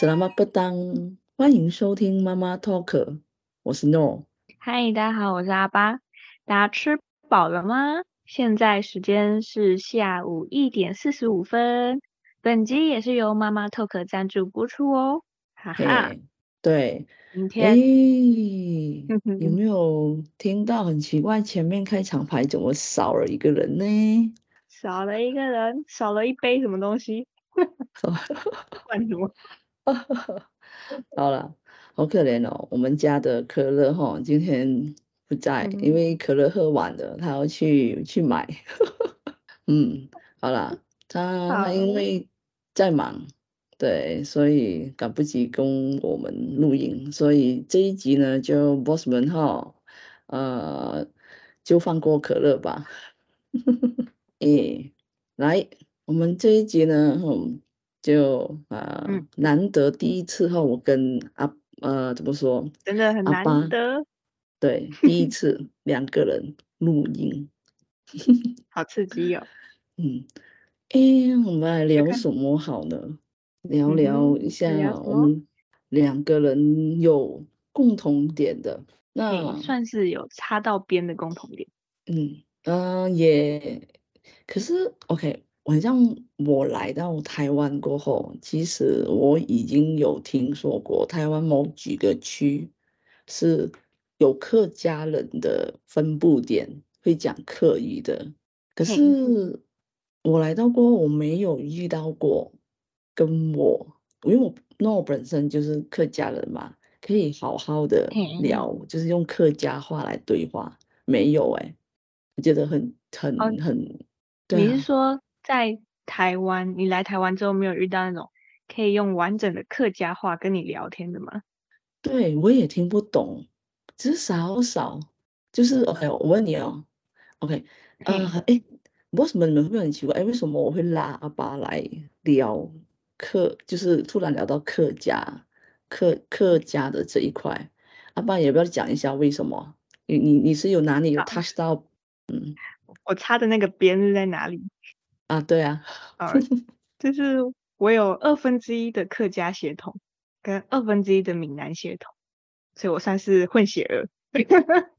Selamat petang，欢迎收听妈妈 Talk，我是 Nor。嗨，大家好，我是阿巴。大家吃饱了吗？现在时间是下午一点四十五分。本集也是由妈妈 Talk 赞助播出哦。哈哈，对，明天，欸、有没有听到很奇怪？前面开场白怎么少了一个人呢？少了一个人，少了一杯什么东西？换什么？好了，好可怜哦，我们家的可乐哈，今天不在，嗯、因为可乐喝完了，他要去去买。嗯，好了，他因为在忙，对，所以赶不及跟我们录音，所以这一集呢，就 boss 们哈，呃，就放过可乐吧。诶，来，我们这一集呢，嗯就啊，呃嗯、难得第一次哈，我跟阿呃怎么说，真的很难得，对，第一次两个人录音，好刺激哦。嗯，哎，我们来聊什么好呢？聊聊一下我们两个人有共同点的，那算是有擦到边的共同点。嗯嗯、呃，也，可是 OK。好像我来到台湾过后，其实我已经有听说过台湾某几个区是有客家人的分布点，会讲客语的。可是我来到过后，我没有遇到过跟我，因为我那我本身就是客家人嘛，可以好好的聊，就是用客家话来对话，没有哎、欸，我觉得很很很，对啊、你是说？在台湾，你来台湾之后没有遇到那种可以用完整的客家话跟你聊天的吗？对，我也听不懂，只是少少。就是 OK，我问你哦，OK，呃，哎，为什么你们会很奇怪？哎，为什么我会拉阿爸来聊客？就是突然聊到客家客客家的这一块，阿爸也不要讲一下为什么？你你你是有哪里有 touch 到？嗯，我插的那个边是在哪里？啊，对啊，啊，就是我有二分之一的客家血统，跟二分之一的闽南血统，所以我算是混血儿。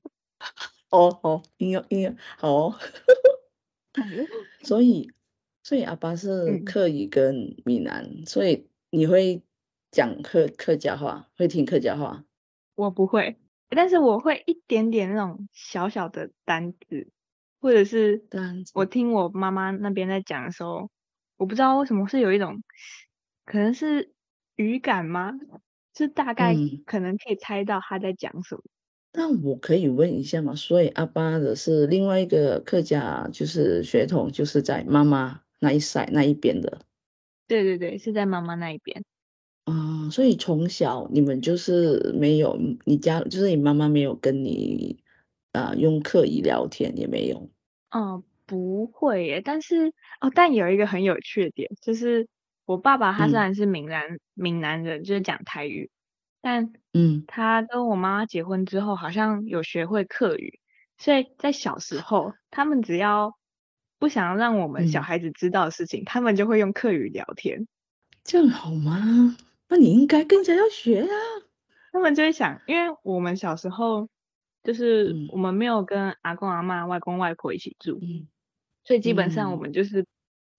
哦哦，应该应该好哦。所以所以阿爸是客语跟闽南，嗯、所以你会讲客客家话，会听客家话？我不会，但是我会一点点那种小小的单字。或者是我听我妈妈那边在讲的时候，我不知道为什么是有一种，可能是语感吗？就大概可能可以猜到他在讲什么。那、嗯、我可以问一下吗？所以阿巴的是另外一个客家，就是血统，就是在妈妈那一塞那一边的。对对对，是在妈妈那一边。嗯，所以从小你们就是没有，你家就是你妈妈没有跟你。啊、呃，用客语聊天也没有。嗯，不会耶。但是哦，但有一个很有趣的点，就是我爸爸他虽然是闽南闽、嗯、南人，就是讲台语，但嗯，他跟我妈妈结婚之后，好像有学会客语，所以在小时候，他们只要不想让我们小孩子知道的事情，嗯、他们就会用客语聊天。这样好吗？那你应该更加要学啊。他们就会想，因为我们小时候。就是我们没有跟阿公阿妈、外公外婆一起住，嗯、所以基本上我们就是、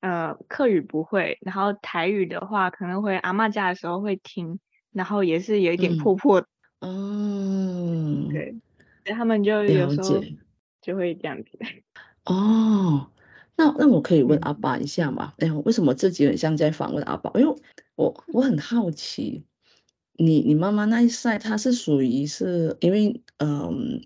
嗯、呃客语不会，然后台语的话可能会阿妈家的时候会听，然后也是有一点破破的。嗯，对，他们就有时候就会这样子。哦，那那我可以问阿爸一下吗？哎呀，为什么自己很像在访问阿爸？因为我我很好奇。你你妈妈那一赛，她是属于是因为，嗯，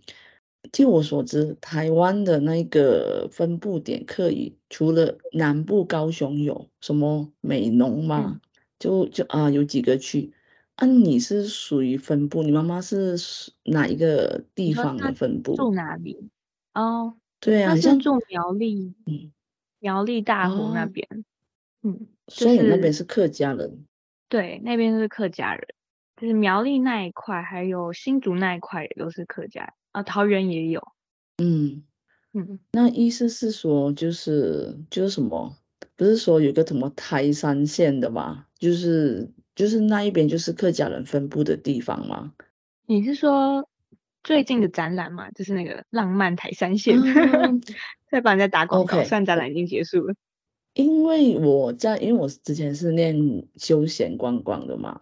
据我所知，台湾的那个分布点客语，除了南部高雄有什么美浓嘛，嗯、就就啊有几个区，啊你是属于分布，你妈妈是哪一个地方的分布？住哪里？哦，对啊，她是住苗栗，嗯，苗栗大湖那边，哦、嗯，就是、所以那边是客家人，对，那边是客家人。就是苗栗那一块，还有新竹那一块也都是客家啊，桃园也有。嗯嗯，那意思是说，就是就是什么？不是说有个什么台山县的吗？就是就是那一边就是客家人分布的地方吗？你是说最近的展览吗？就是那个浪漫台三线，嗯、在帮人家打广告.算展览已经结束了。因为我在，因为我之前是念休闲观光的嘛，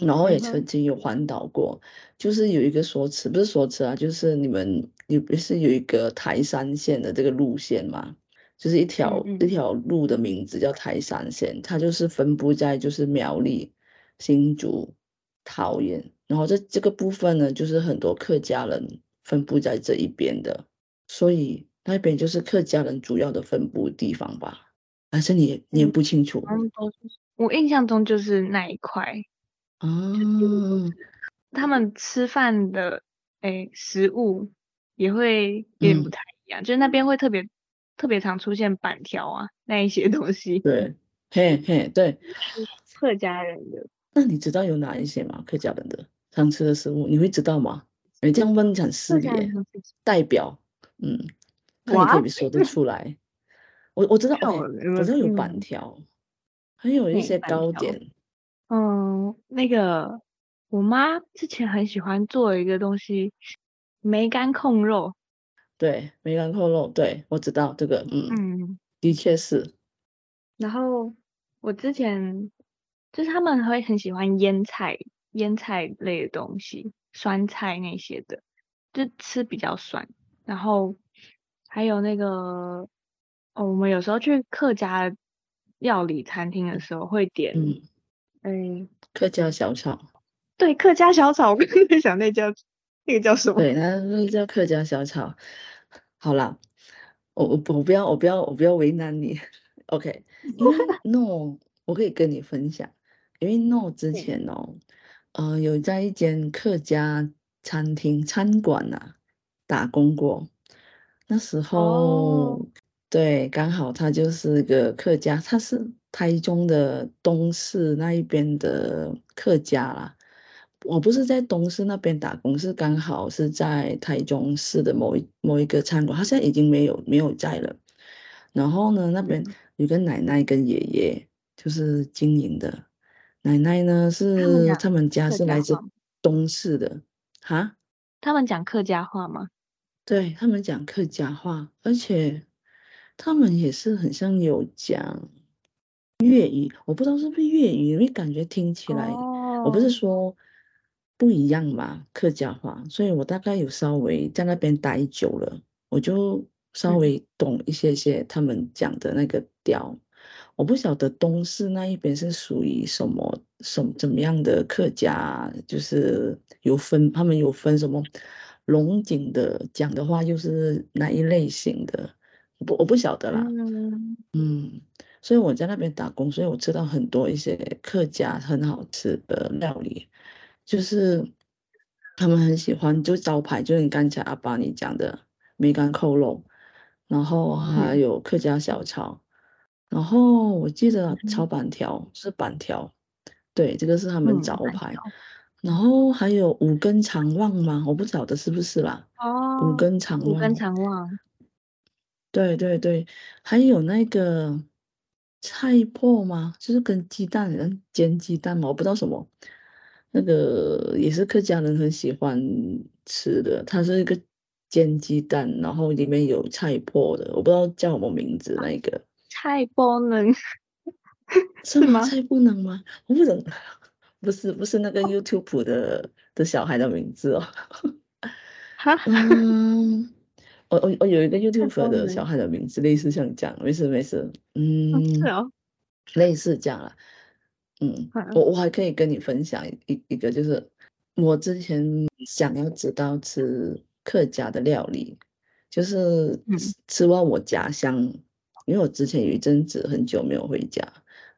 然后也曾经有环岛过，嗯、就是有一个说辞，不是说辞啊，就是你们你不是有一个台山线的这个路线嘛，就是一条嗯嗯一条路的名字叫台山线，它就是分布在就是苗栗、新竹、桃园，然后这这个部分呢，就是很多客家人分布在这一边的，所以那边就是客家人主要的分布地方吧。还是你你也不清楚？嗯，我印象中就是那一块。哦，他们吃饭的诶食物也会有点不太一样，嗯、就是那边会特别特别常出现板条啊那一些东西。对，嘿嘿，对，客家人的。那你知道有哪一些吗？客家人的常吃的食物，你会知道吗？你这样问很失礼，代表，嗯，那你可以说得出来。我我知道，哦，我知道有板条，嗯、还有一些糕点。嗯，那个我妈之前很喜欢做一个东西，梅干控肉。对，梅干控肉，对，我知道这个，嗯嗯，的确是。然后我之前就是他们会很喜欢腌菜，腌菜类的东西，酸菜那些的，就吃比较酸。然后还有那个。哦，我们有时候去客家料理餐厅的时候会点，嗯，哎，客家小炒。对，客家小炒，我刚刚在想那叫那个叫什么？对，那那叫客家小炒。好啦，我我我不要我不要我不要为难你，OK？因为 No，我可以跟你分享，因为 No 之前哦，嗯、呃，有在一间客家餐厅餐馆啊打工过，那时候。Oh. 对，刚好他就是个客家，他是台中的东势那一边的客家啦。我不是在东势那边打工，是刚好是在台中市的某一某一个餐馆，他现在已经没有没有在了。然后呢，那边有个奶奶跟爷爷就是经营的，奶奶呢是他们家是来自东势的，哈？他们讲客家话吗？对，他们讲客家话，而且。他们也是很像有讲粤语，我不知道是不是粤语，因为感觉听起来，oh. 我不是说不一样嘛，客家话，所以我大概有稍微在那边待久了，我就稍微懂一些些他们讲的那个调。嗯、我不晓得东市那一边是属于什么什么怎么样的客家，就是有分，他们有分什么龙井的讲的话，又是哪一类型的。不，我不晓得啦。嗯，嗯，所以我在那边打工，所以我知道很多一些客家很好吃的料理，就是他们很喜欢，就招牌就是你刚才阿爸你讲的梅干扣肉，然后还有客家小炒，嗯、然后我记得炒板条是板条，对，这个是他们招牌，嗯、然后还有五根肠旺吗？我不晓得是不是啦。哦，五根肠旺，五根肠旺。对对对，还有那个菜粕吗？就是跟鸡蛋煎鸡蛋嘛，我不知道什么，那个也是客家人很喜欢吃的，它是一个煎鸡蛋，然后里面有菜粕的，我不知道叫什么名字那个。菜粕能 是吗？菜不能吗？我不懂，不是不是那个 YouTube 的的小孩的名字哦。哈 嗯。我我我有一个 YouTube 的小孩的名字，类似像这样，没事没事，嗯，是哦，类似这样了，嗯，我我还可以跟你分享一一个，就是我之前想要知道吃客家的料理，就是吃完我家乡，因为我之前有一阵子很久没有回家，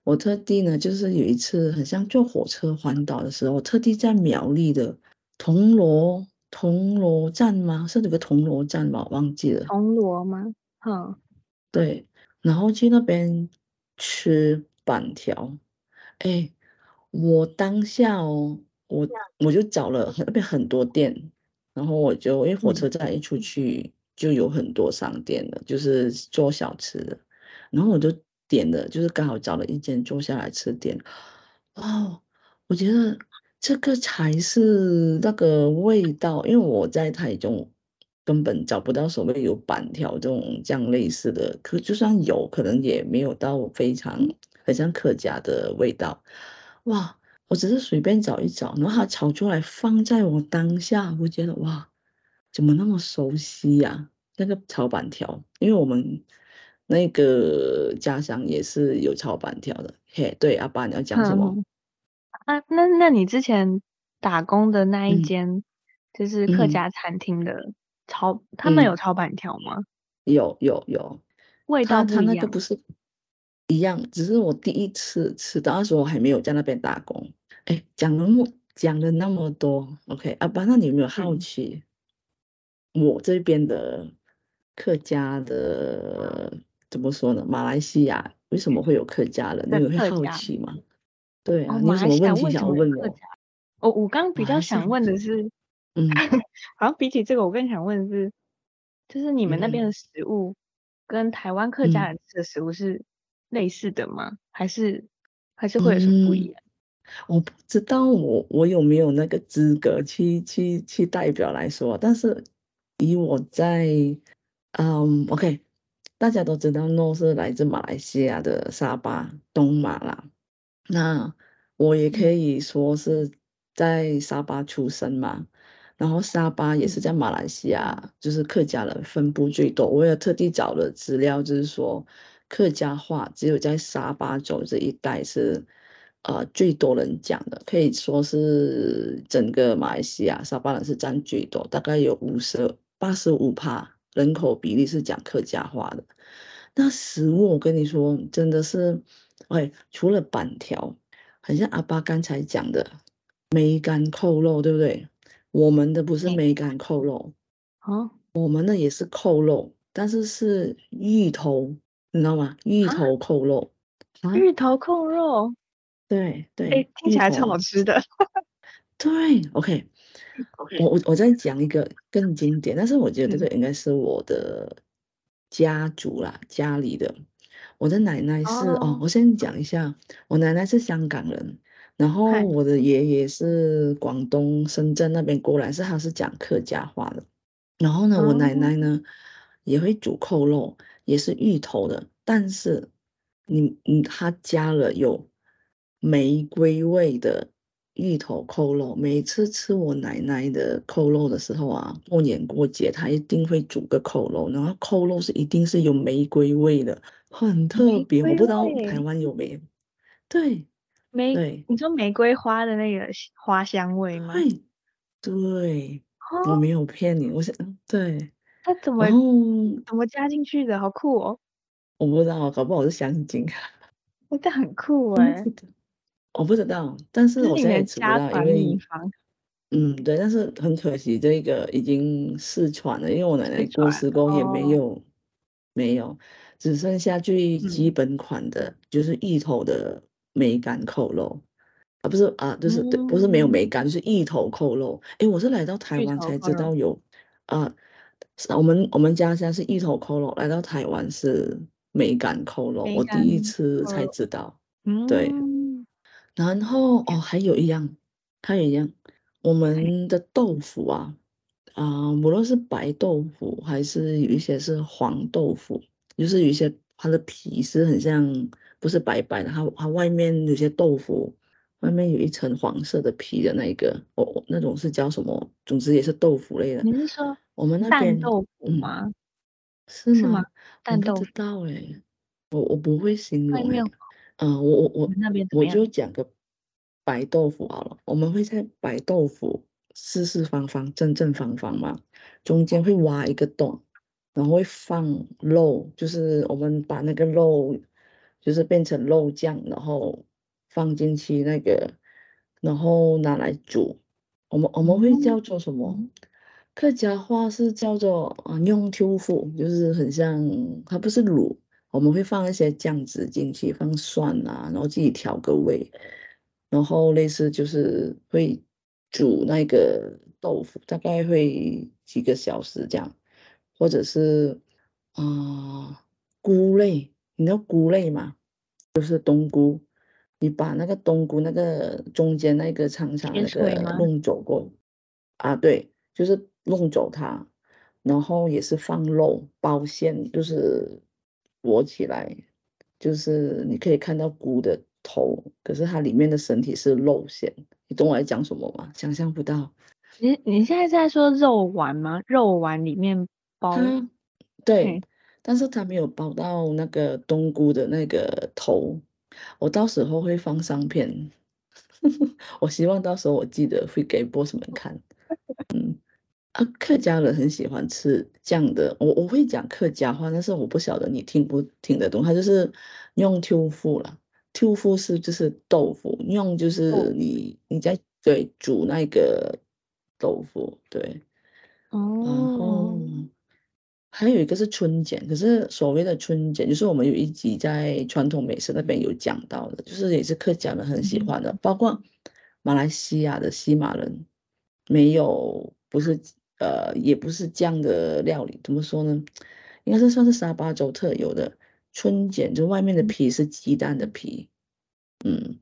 我特地呢，就是有一次很像坐火车环岛的时候，我特地在苗栗的铜锣。铜锣站吗？是那个铜锣站吧？忘记了。铜锣吗？嗯，对。然后去那边吃板条。哎，我当下哦，我我就找了那边很多店，然后我就因为火车站一出去就有很多商店了，嗯、就是做小吃的。然后我就点了，就是刚好找了一间坐下来吃店。哦，我觉得这个才是那个味道，因为我在台中根本找不到所谓有板条这种这样类似的，可就算有可能也没有到非常很像客家的味道。哇，我只是随便找一找，然后它炒出来放在我当下，我觉得哇，怎么那么熟悉呀、啊？那个炒板条，因为我们那个家乡也是有炒板条的。嘿，对，阿爸你要讲什么？嗯啊，那那你之前打工的那一间，就是客家餐厅的炒，嗯、他们有炒板条吗？有有有，味道他他那个不是一样，只是我第一次吃到那时候我还没有在那边打工。哎，讲了么讲了那么多，OK，阿爸，那你有没有好奇，我这边的客家的怎么说呢？马来西亚为什么会有客家人？你有会好奇吗？对啊，哦、你有什么问题想问我？哦，我刚比较想问的是，嗯，好像比起这个，我更想问的是，就是你们那边的食物跟台湾客家人吃的食物是类似的吗？嗯、还是还是会有什么不一样？嗯、我不知道我我有没有那个资格去去去代表来说，但是以我在，嗯，OK，大家都知道诺是来自马来西亚的沙巴东马啦。那我也可以说是在沙巴出生嘛，然后沙巴也是在马来西亚，就是客家人分布最多。我也特地找了资料，就是说客家话只有在沙巴州这一带是呃最多人讲的，可以说是整个马来西亚沙巴人是占最多，大概有五十八十五趴人口比例是讲客家话的。那食物我跟你说真的是。哎，除了板条，很像阿爸刚才讲的梅干扣肉，对不对？我们的不是梅干扣肉，啊，我们的也是扣肉，但是是芋头，你知道吗？芋头扣肉，啊、芋头扣肉，对对，哎，听起来超好吃的。对，OK，, okay. 我我我再讲一个更经典，但是我觉得这个应该是我的家族啦，嗯、家里的。我的奶奶是哦，哦，我先讲一下，我奶奶是香港人，然后我的爷爷是广东深圳那边过来，是他是讲客家话的。然后呢，我奶奶呢、哦、也会煮扣肉，也是芋头的，但是你你他加了有玫瑰味的芋头扣肉。每次吃我奶奶的扣肉的时候啊，过年过节他一定会煮个扣肉，然后扣肉是一定是有玫瑰味的。很特别，我不知道台湾有没有。对，玫对，你说玫瑰花的那个花香味吗？对，对，我没有骗你，我想对。它怎么怎么加进去的？好酷哦！我不知道，搞不好是香精。那这很酷 哎！我不知道，但是我现在也吃不到，因为嗯，对，但是很可惜，这个已经失传了，因为我奶奶过世过后也没有没有。只剩下最基本款的，嗯、就是芋头的梅干扣肉，啊，不是啊，就是、嗯、不是没有梅干，就是芋头扣肉。哎，我是来到台湾才知道有，啊，我们我们家乡是芋头扣肉，来到台湾是梅干扣肉，我第一次才知道。嗯，对。然后哦，还有一样，还有一样，我们的豆腐啊，啊，无论是白豆腐还是有一些是黄豆腐。就是有一些它的皮是很像，不是白白的，它它外面有些豆腐，外面有一层黄色的皮的那一个，哦，那种是叫什么？总之也是豆腐类的。你是说我们那边豆腐吗？嗯、是吗？蛋豆腐？我不知道哎、欸，我我不会形容、欸。嗯，我我我那边我就讲个白豆腐好了。我们会在白豆腐四四方方、正正方方嘛，中间会挖一个洞。然后会放肉，就是我们把那个肉，就是变成肉酱，然后放进去那个，然后拿来煮。我们我们会叫做什么？客家话是叫做啊，用秋腐，就是很像，它不是卤。我们会放一些酱汁进去，放蒜啊，然后自己调个味，然后类似就是会煮那个豆腐，大概会几个小时这样。或者是啊、呃，菇类，你知道菇类吗？就是冬菇，你把那个冬菇那个中间那个长长那个弄走过，啊，对，就是弄走它，然后也是放肉包馅，就是裹起来，就是你可以看到菇的头，可是它里面的身体是肉馅，你懂我在讲什么吗？想象不到。你你现在在说肉丸吗？肉丸里面包？对。但是他没有包到那个冬菇的那个头，我到时候会放上片，我希望到时候我记得会给 boss 们看。嗯，啊，客家人很喜欢吃这样的，我我会讲客家话，但是我不晓得你听不听得懂。他就是用豆腐了，豆腐是就是豆腐，用就是你你在对煮那个豆腐，对，哦。还有一个是春卷，可是所谓的春卷，就是我们有一集在传统美食那边有讲到的，就是也是客家人很喜欢的，嗯、包括马来西亚的西马人没有，不是呃，也不是这样的料理，怎么说呢？应该是算是沙巴州特有的春卷，就外面的皮是鸡蛋的皮，嗯，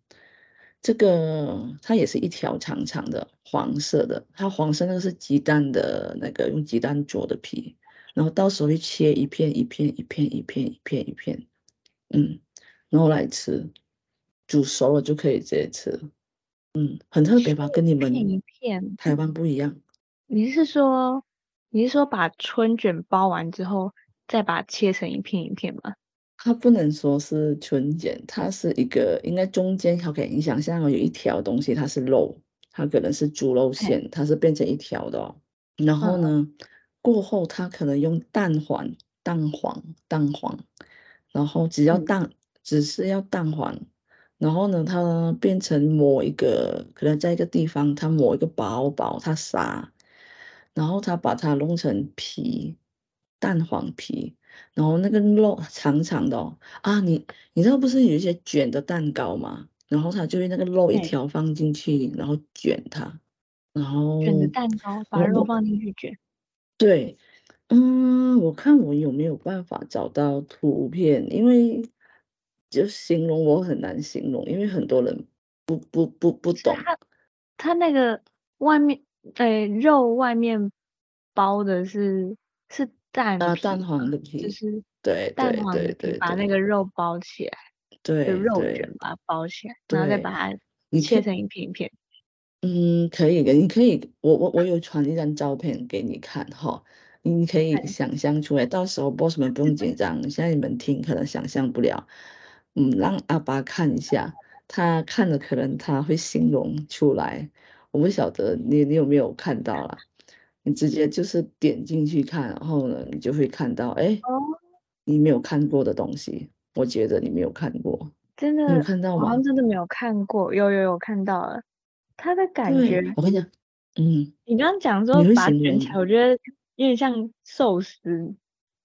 这个它也是一条长长的黄色的，它黄色那个是鸡蛋的那个用鸡蛋做的皮。然后到时候会切一片一片一片一片一片一片，嗯，然后来吃，煮熟了就可以直接吃，嗯，很特别吧？跟你们一片台湾不一样。你是说你是说把春卷包完之后再把它切成一片一片吗？它不能说是春卷，它是一个应该中间 OK，你想象有一条东西它是肉，它可能是猪肉馅，它是变成一条的哦，然后呢？嗯过后，他可能用蛋黄、蛋黄、蛋黄，然后只要蛋，嗯、只是要蛋黄，然后呢，它变成某一个，可能在一个地方，它某一个薄薄，它撒，然后他把它弄成皮，蛋黄皮，然后那个肉长长的哦，啊，你你知道不是有一些卷的蛋糕吗？然后他就用那个肉一条放进去，然后卷它，然后卷的蛋糕，把肉放进去卷。对，嗯，我看我有没有办法找到图片，因为就形容我很难形容，因为很多人不不不不懂。他他那个外面，呃，肉外面包的是是蛋啊，蛋黄的皮，就是对蛋黄的皮，把那个肉包起来，对，就肉卷把它包起来，然后再把它切成一片一片。嗯，可以的，你可以，我我我有传一张照片给你看哈，你可以想象出来，到时候 boss 们不用紧张，现在你们听可能想象不了，嗯，让阿巴看一下，他看了可能他会形容出来，我不晓得你你有没有看到啦，你直接就是点进去看，然后呢，你就会看到，哎，你没有看过的东西，我觉得你没有看过，真的，你有看到吗？好像真的没有看过，有有有看到了。它的感觉，我跟你讲，嗯，你刚刚讲说把它卷起来，我觉得有点像寿司，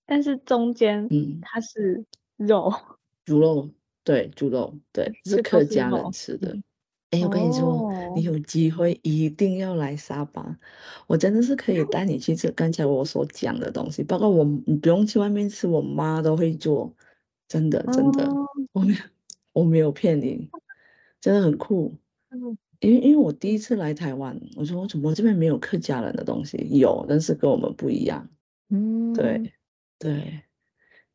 但是中间嗯，它是肉，猪肉，对，猪肉，对，是客家人吃的。哎、嗯，我跟你说，哦、你有机会一定要来沙巴，我真的是可以带你去吃刚才我所讲的东西，包括我，你不用去外面吃，我妈都会做，真的，真的，哦、我没有，我没有骗你，真的很酷。嗯因为因为我第一次来台湾，我说我怎么这边没有客家人的东西？有，但是跟我们不一样。嗯，对对，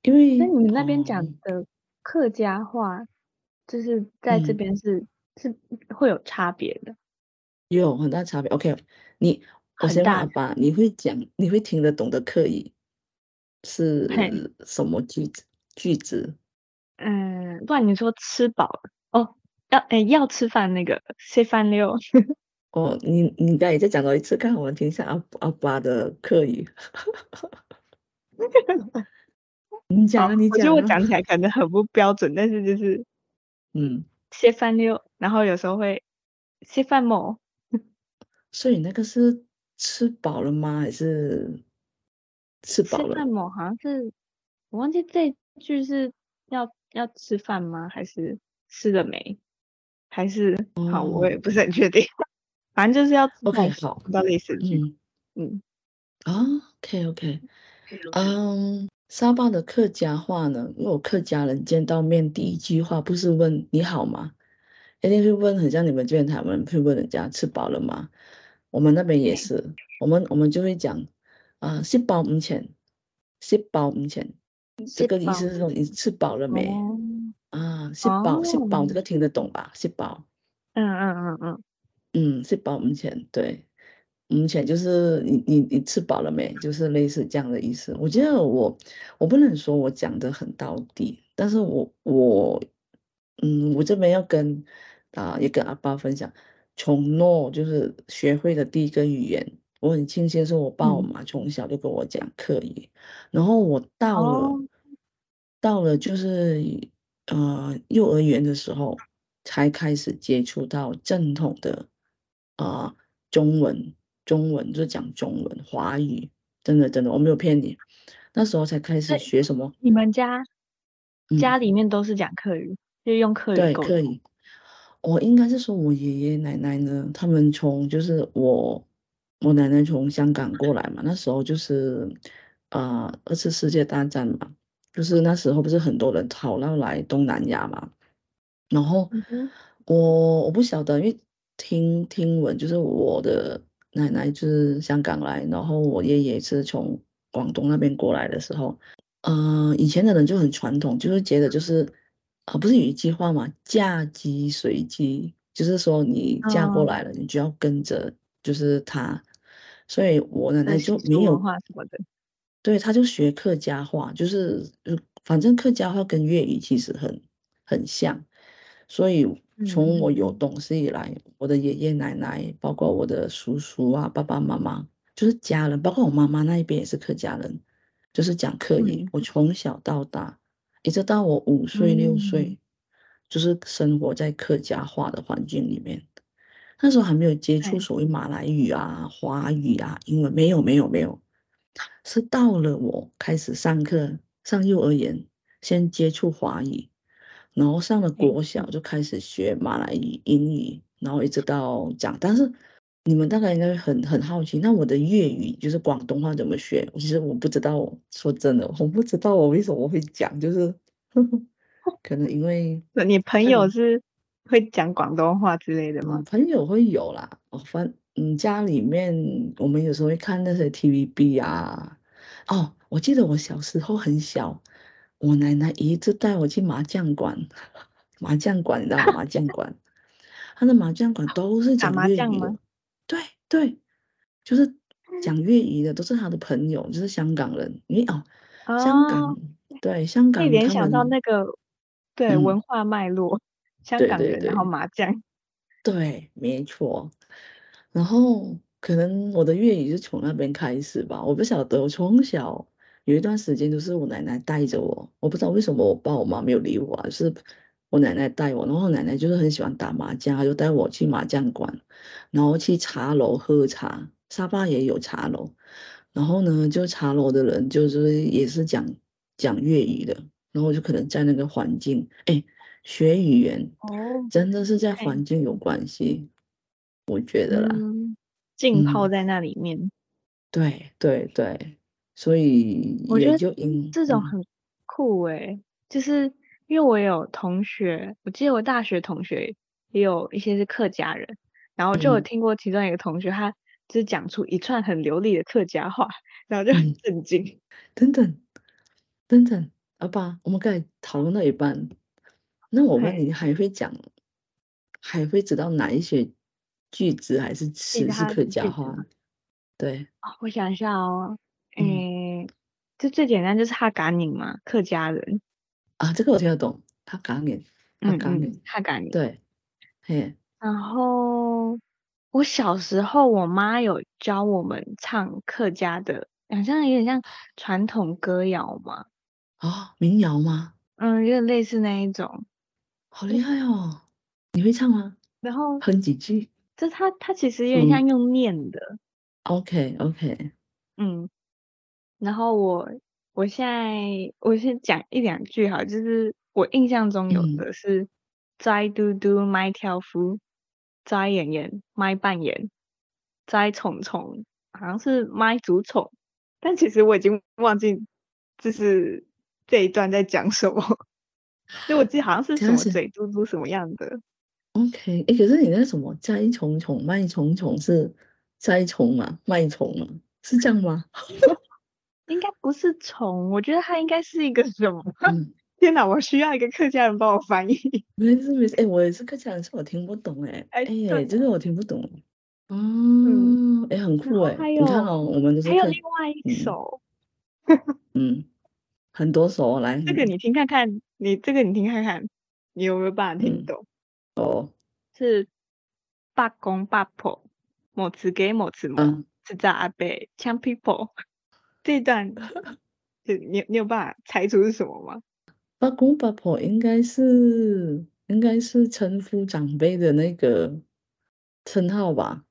因为那你们那边讲的客家话，就是在这边是、嗯、是会有差别的，有很大差别。OK，你我先问吧，你会讲你会听得懂的客语是什么句子？句子？嗯，不然你说吃饱了哦。要哎，要吃饭那个吃饭六。哦，你你刚才再讲到一次，看我们听一下阿阿爸的客语。你讲啊，你讲。我觉得我讲起来可能很不标准，但是就是，嗯，吃饭六，然后有时候会吃饭某？所以那个是吃饱了吗？还是 吃饱了？吃饭某？好像是我忘记这句是要要吃饭吗？还是吃了没？还是好，我也不是很确定。反正就是要 OK 好，不知道类似句。嗯，啊 OK OK，嗯，沙巴的客家话呢，因为我客家人见到面第一句话不是问你好吗？一定会问，很像你们这边台湾会问人家吃饱了吗？我们那边也是，我们我们就会讲啊，吃饱唔钱，吃饱唔钱，这个意思是说你吃饱了没？哦、啊，吃饱吃饱，这个听得懂吧？吃饱，嗯嗯嗯嗯，嗯，吃饱唔钱，对，唔钱就是你你你吃饱了没？就是类似这样的意思。我觉得我我不能说我讲的很到底，但是我我嗯，我这边要跟。啊，也跟阿爸分享，从诺就是学会的第一个语言，我很庆幸是我爸我妈从小就跟我讲客语，嗯、然后我到了、哦、到了就是呃幼儿园的时候，才开始接触到正统的啊、呃、中文，中文就讲中文华语，真的真的我没有骗你，那时候才开始学什么？你们家家里面都是讲客语，嗯、就用客语对客语。我应该是说，我爷爷奶奶呢，他们从就是我，我奶奶从香港过来嘛，那时候就是，啊、呃，二次世界大战嘛，就是那时候不是很多人逃到来东南亚嘛，然后我我不晓得，因为听听闻就是我的奶奶就是香港来，然后我爷爷是从广东那边过来的时候，嗯、呃，以前的人就很传统，就是觉得就是。啊，不是有一句话嘛？嫁鸡随鸡，就是说你嫁过来了，哦、你就要跟着，就是他。所以我奶奶就没有话什么的，对，他就学客家话，就是反正客家话跟粤语其实很很像。所以从我有懂事以来，嗯、我的爷爷奶奶，包括我的叔叔啊、爸爸妈妈，就是家人，包括我妈妈那一边也是客家人，就是讲客语。嗯、我从小到大。一直到我五岁六岁，嗯、就是生活在客家话的环境里面。那时候还没有接触所谓马来语啊、华语啊、英文，没有没有没有。是到了我开始上课，上幼儿园，先接触华语，然后上了国小就开始学马来语、英语，然后一直到讲。但是你们大概应该很很好奇，那我的粤语就是广东话怎么学？其实我不知道，说真的，我不知道我为什么会讲，就是 可能因为那你朋友是会讲广东话之类的吗？嗯、朋友会有啦，哦，反嗯家里面我们有时候会看那些 TVB 啊，哦，我记得我小时候很小，我奶奶一直带我去麻将馆，麻将馆你知道吗？麻将馆，他的麻将馆都是讲粤语的。对对，就是讲粤语的都是他的朋友，就是香港人。因为哦，香港、哦、对香港，可以联想到那个对、嗯、文化脉络，香港人对对对然后麻将，对，没错。然后可能我的粤语是从那边开始吧，我不晓得。我从小有一段时间都是我奶奶带着我，我不知道为什么我爸我妈没有理我，就是。我奶奶带我，然后奶奶就是很喜欢打麻将，她就带我去麻将馆，然后去茶楼喝茶，沙巴也有茶楼，然后呢，就茶楼的人就是也是讲讲粤语的，然后就可能在那个环境，哎，学语言哦，真的是在环境有关系，我觉得啦，浸泡在那里面，嗯、对对对，所以也就因这种很酷诶、欸，就是。因为我有同学，我记得我大学同学也有一些是客家人，然后就有听过其中一个同学，他就是讲出一串很流利的客家话，然后就很震惊。等等等等，阿爸，我们刚才讨论到一半，那我问你，还会讲，嘿还会知道哪一些句子还是词是客家话？对，我想一下哦，嗯，就最简单就是哈嘎宁嘛，客家人。啊，这个我听得懂，他赶你，他赶你，他赶你，对，嘿。然后我小时候，我妈有教我们唱客家的，好像有点像传统歌谣嘛。哦，民谣吗？嗯，有点类似那一种。好厉害哦！你会唱吗？然后哼几句。就他，他其实有点像用念的。嗯、OK，OK。嗯，然后我。我现在我先讲一两句哈，就是我印象中有的是斋嘟嘟麦挑夫，斋演演麦扮演，斋虫虫，好像是麦竹虫，但其实我已经忘记就是这一段在讲什么，所以我记得好像是什么嘴嘟嘟什么样的，OK，哎，可是你那什么摘虫虫、卖虫虫是摘虫吗？卖虫吗？是这样吗？应该不是虫，我觉得它应该是一个什么？嗯、天哪，我需要一个客家人帮我翻译。没事没事，哎，我也是客家人，是我听不懂哎，哎哎，这个我听不懂。嗯，哎，很酷哎，你看哦，我们都是还有另外一首，嗯，很多首来，这个你听看看，你这个你听看看，你有没有办法听懂？哦，是八公八婆，某次给某次某，是在阿伯抢 people。这段，就你你有办法猜出是什么吗？八公八婆应该是应该是称呼长辈的那个称号吧，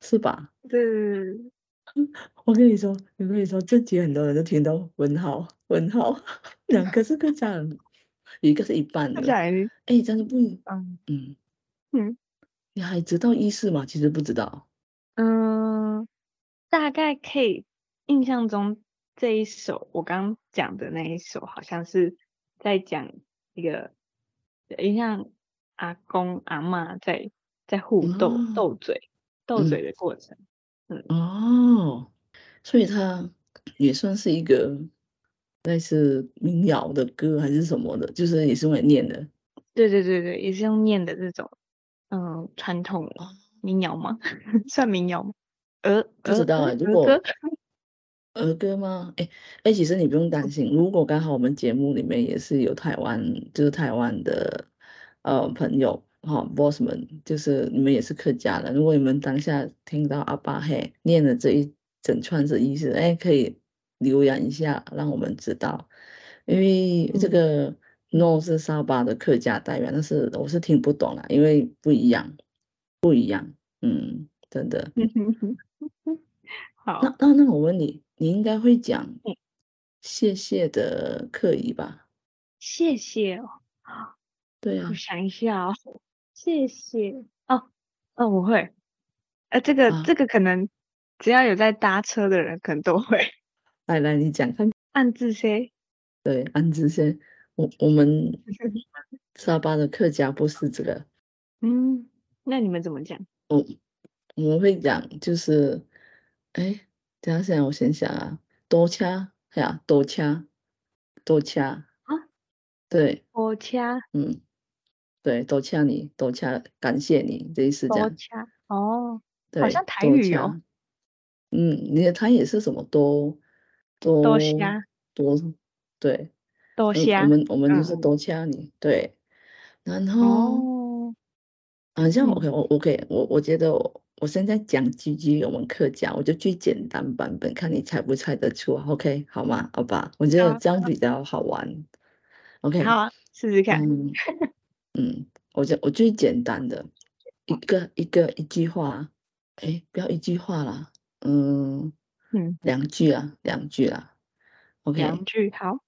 是吧？对，我跟你说，我跟你说，这集很多人都听到问号问号，两个是客家人，一个是一半的。哎，真的不一样。嗯嗯，你还知道意思吗？其实不知道。嗯，大概可以。印象中这一首我刚讲的那一首，好像是在讲一个，一像阿公阿嬷在在互斗斗嘴斗嘴的过程。嗯，哦，所以他也算是一个类似民谣的歌还是什么的，就是也是用来念的。对对对对，也是用念的这种，嗯，传统民谣吗？算民谣吗？呃，不知道啊，如果。儿歌吗？哎哎，其实你不用担心，如果刚好我们节目里面也是有台湾，就是台湾的呃朋友哈、哦、boss 们，就是你们也是客家的，如果你们当下听到阿巴嘿念的这一整串的意思，哎，可以留言一下，让我们知道，因为这个 no 是沙巴的客家代表，但是我是听不懂啦，因为不一样，不一样，嗯，真的。好，那那那我问你。你应该会讲谢谢的客语吧？谢谢哦，对啊，我想一下哦，谢谢哦，哦，我会，呃，这个、啊、这个可能只要有在搭车的人可能都会。来来，你讲看。按字些。对，按字些。我我们 沙巴的客家不是这个。嗯，那你们怎么讲？我我们会讲就是，哎。等下，我先想啊，多掐呀，多掐，多掐啊，对，多掐，嗯，对，多掐你，多掐，感谢你，这意思这样。多掐哦，对，好像台语哦。嗯，你的台语是什么？多多多掐，多对，多虾。我们我们就是多掐你，对。然后，好像 OK，我 OK，我我觉得我。我现在讲几句我们客家，我就最简单版本，看你猜不猜得出，OK 好吗？好吧，我觉得这样比较好玩。好 OK，好，试试看。嗯，嗯，我就我最简单的一个一个一句话，哎，不要一句话啦，嗯嗯，两句啊，两句啊，OK，两句好。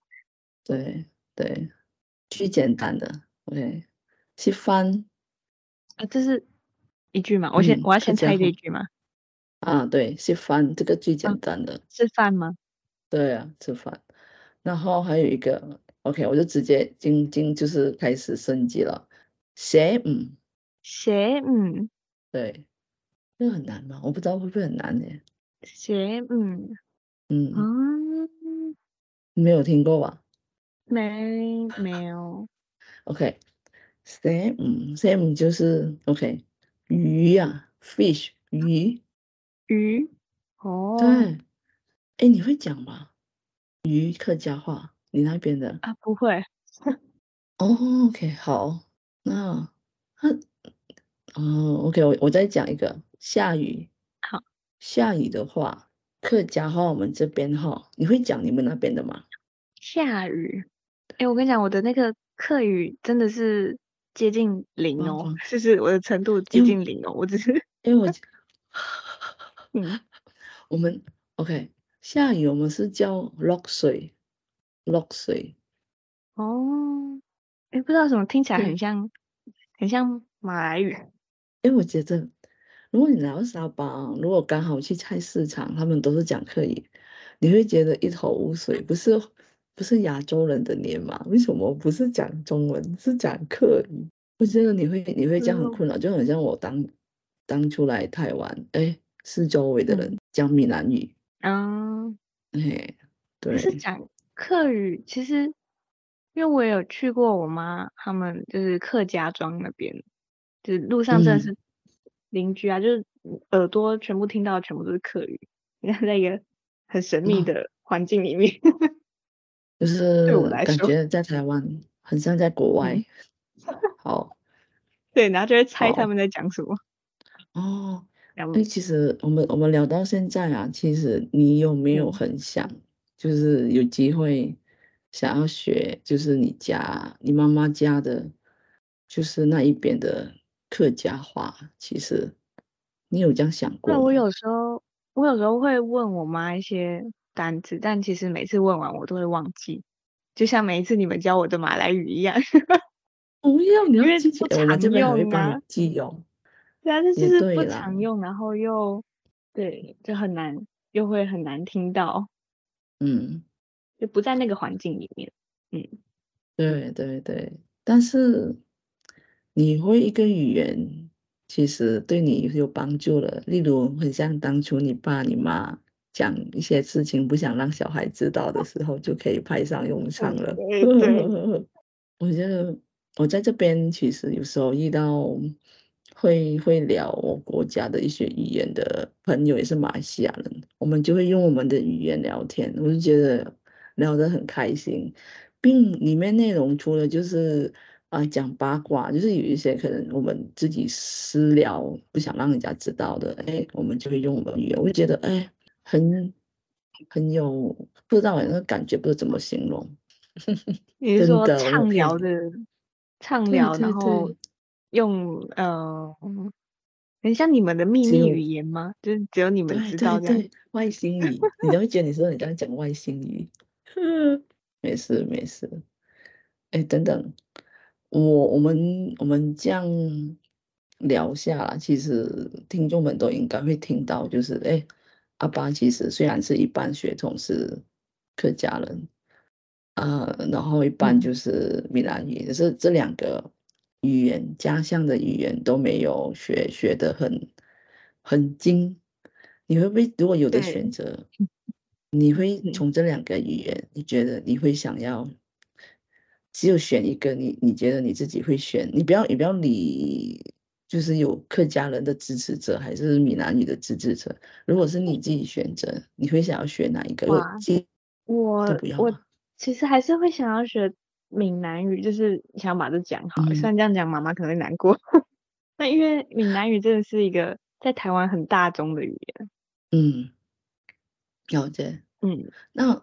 对对，最简单的 OK，吃饭啊，这是。一句嘛，我先、嗯、我要先猜这一句吗？啊，对，吃饭这个最简单的。吃饭吗？对啊，吃饭。然后还有一个，OK，我就直接进进就是开始升级了。写嗯，写嗯，对，这个很难吗？我不知道会不会很难呢？写嗯嗯嗯，没有听过吧？没没有。OK，写嗯写嗯就是 OK。鱼呀、啊、，fish 鱼，鱼，哦，对，哎，你会讲吗？鱼客家话，你那边的啊？不会。哦，OK，好，那，嗯、哦，OK，我我再讲一个，下雨，好，下雨的话，客家话我们这边哈，你会讲你们那边的吗？下雨，哎，我跟你讲，我的那个客语真的是。接近零哦，就、嗯、是我的程度接近零哦，我只是因为我，嗯，我们 OK 下雨我们是叫落水，落水哦，哎，不知道怎么听起来很像，很像马来语。哎，我觉得如果你来到沙巴，如果刚好去菜市场，他们都是讲客语，你会觉得一头雾水，不是？不是亚洲人的脸吗？为什么不是讲中文，是讲客语？我觉得你会你会这样很困扰，就很像我当当初来台湾，哎，是周围的人讲闽南语，嗯，哎，对，是讲客语，其实因为我有去过我妈他们就是客家庄那边，就是路上真的是邻居啊，嗯、就是耳朵全部听到全部都是客语，你看在一个很神秘的环境里面，嗯、就是对我来说感觉在台湾很像在国外。嗯好，对，然后就会猜他们在讲什么。哦，哎、欸，其实我们我们聊到现在啊，其实你有没有很想，嗯、就是有机会想要学，就是你家你妈妈家的，就是那一边的客家话？其实你有这样想过？那我有时候我有时候会问我妈一些单词，但其实每次问完我都会忘记，就像每一次你们教我的马来语一样。不要，你要记不常用啊。记用。对啊，这就是不常用，然后又对，就很难，又会很难听到。嗯，就不在那个环境里面。嗯，对对对。但是你会一个语言，其实对你有帮助了。例如，很像当初你爸你妈讲一些事情，不想让小孩知道的时候，就可以派上用场了。我觉得。我在这边其实有时候遇到会会聊我国家的一些语言的朋友，也是马来西亚人，我们就会用我们的语言聊天，我就觉得聊得很开心，并里面内容除了就是啊讲八卦，就是有一些可能我们自己私聊不想让人家知道的，哎，我们就会用我们语言，我就觉得哎很很有不知道那个感觉，不知道怎么形容。你是说畅聊的？畅聊，然后用呃，很像你们的秘密语言吗？就是只有你们知道这样。外星语，你都会觉得你说你在讲外星语。没事没事。哎，等等，我我们我们这样聊下来，其实听众们都应该会听到，就是哎，阿爸其实虽然是一般血统是客家人。呃，然后一般就是闽南语，可、嗯、是这两个语言家乡的语言都没有学学的很很精。你会不会如果有的选择，你会从这两个语言，你觉得你会想要只有选一个你？你你觉得你自己会选？你不要你不要理，就是有客家人的支持者还是闽南语的支持者。如果是你自己选择，你会想要选哪一个？我我我。其实还是会想要学闽南语，就是想把这讲好。虽然这样讲，妈妈可能会难过。那因为闽南语真的是一个在台湾很大众的语言。嗯，了解。嗯，那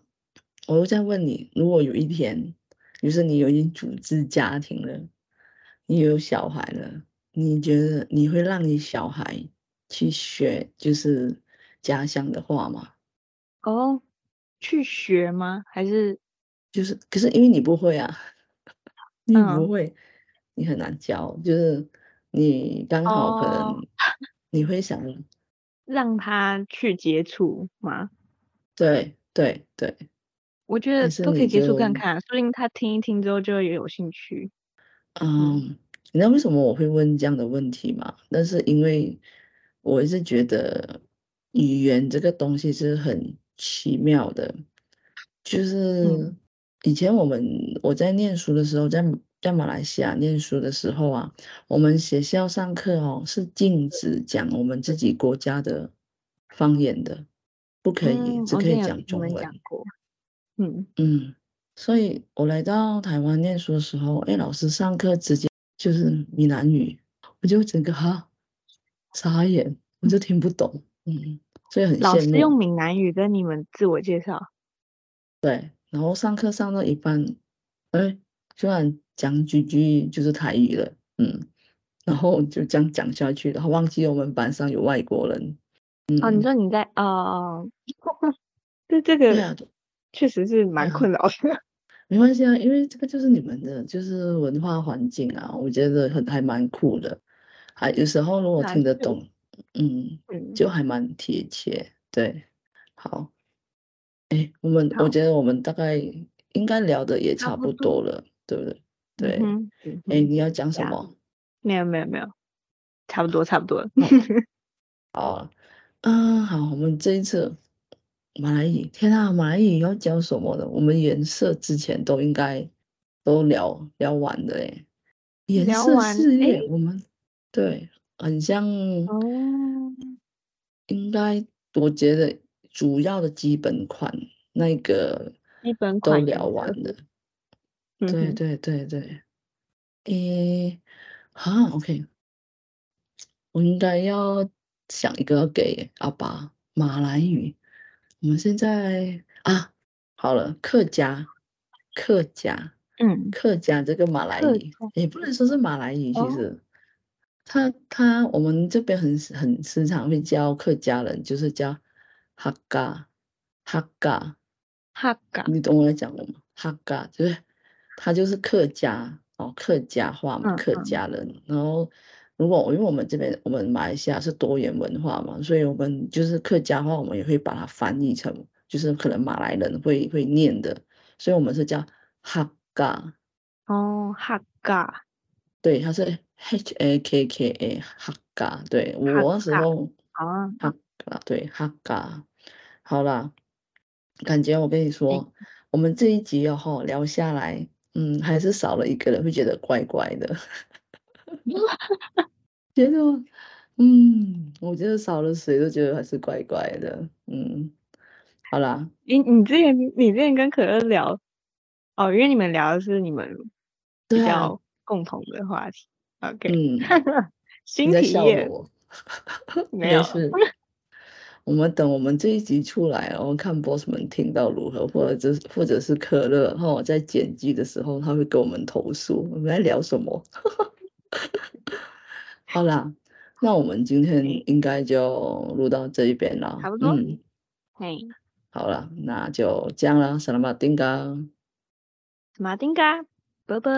我又再问你，如果有一天，就是你有已经组织家庭了，你有小孩了，你觉得你会让你小孩去学就是家乡的话吗？哦，去学吗？还是？就是，可是因为你不会啊，你不会，嗯、你很难教。就是你刚好可能 你会想让他去接触吗？对对对，我觉得都可以接触看看，说不定他听一听之后就也有兴趣。嗯，你知道为什么我会问这样的问题吗？那是因为我一直觉得语言这个东西是很奇妙的，就是。嗯以前我们我在念书的时候，在在马来西亚念书的时候啊，我们学校上课哦是禁止讲我们自己国家的方言的，不可以，嗯、只可以讲中文。嗯嗯，所以我来到台湾念书的时候，哎，老师上课直接就是闽南语，我就整个哈傻眼，我就听不懂。嗯，所以很。老师用闽南语跟你们自我介绍。对。然后上课上到一半，哎，突然讲几句就是台语了，嗯，然后就这样讲下去，然后忘记我们班上有外国人。嗯、哦，你说你在哦，对这个确实是蛮困扰的。没关系啊，因为这个就是你们的就是文化环境啊，我觉得很还蛮酷的。还有时候如果听得懂，嗯，就还蛮贴切。对，好。哎，我们我觉得我们大概应该聊的也差不多了，对不对？对，哎、嗯，你要讲什么？没有没有没有，差不多差不多。好，嗯，好，我们这一次马来语，天啊，马来语要教什么的？我们颜色之前都应该都聊聊完的哎，颜色系列，我们对，很像哦，应该我觉得主要的基本款那个基本款都聊完了，对对对对，诶，好，OK，我应该要。想一个给阿爸马来语，我们现在啊，好了，客家，客家，嗯，客家这个马来语也不能说是马来语，其实，他他我们这边很很时常会教客家人，就是叫哈嘎，哈嘎，哈嘎，你懂我在讲什么？哈嘎就是他就是客家哦，客家话嘛，客家人，然后。如果因为我们这边我们马来西亚是多元文化嘛，所以我们就是客家话，我们也会把它翻译成就是可能马来人会会念的，所以我们是叫哈嘎。哦，哈嘎。对，它是 H A K K A 哈嘎。对，我那时候啊，哈嘎，对，哈嘎。好啦，感觉我跟你说，我们这一集哦吼聊下来，嗯，还是少了一个人，会觉得怪怪的。觉得，嗯，我觉得少了谁都觉得还是怪怪的，嗯，好啦，你你之前你之前跟可乐聊，哦，因为你们聊的是你们比较共同的话题，OK，嗯，新体验，没有，我们等我们这一集出来，然后看 boss 们听到如何，或者是或者是可乐，然后我在剪辑的时候，他会给我们投诉，我们在聊什么？好啦，那我们今天应该就录到这一边了。差不多。嗯，嘿，好了，那就这样了。萨拉马丁嘎，马丁嘎，拜拜。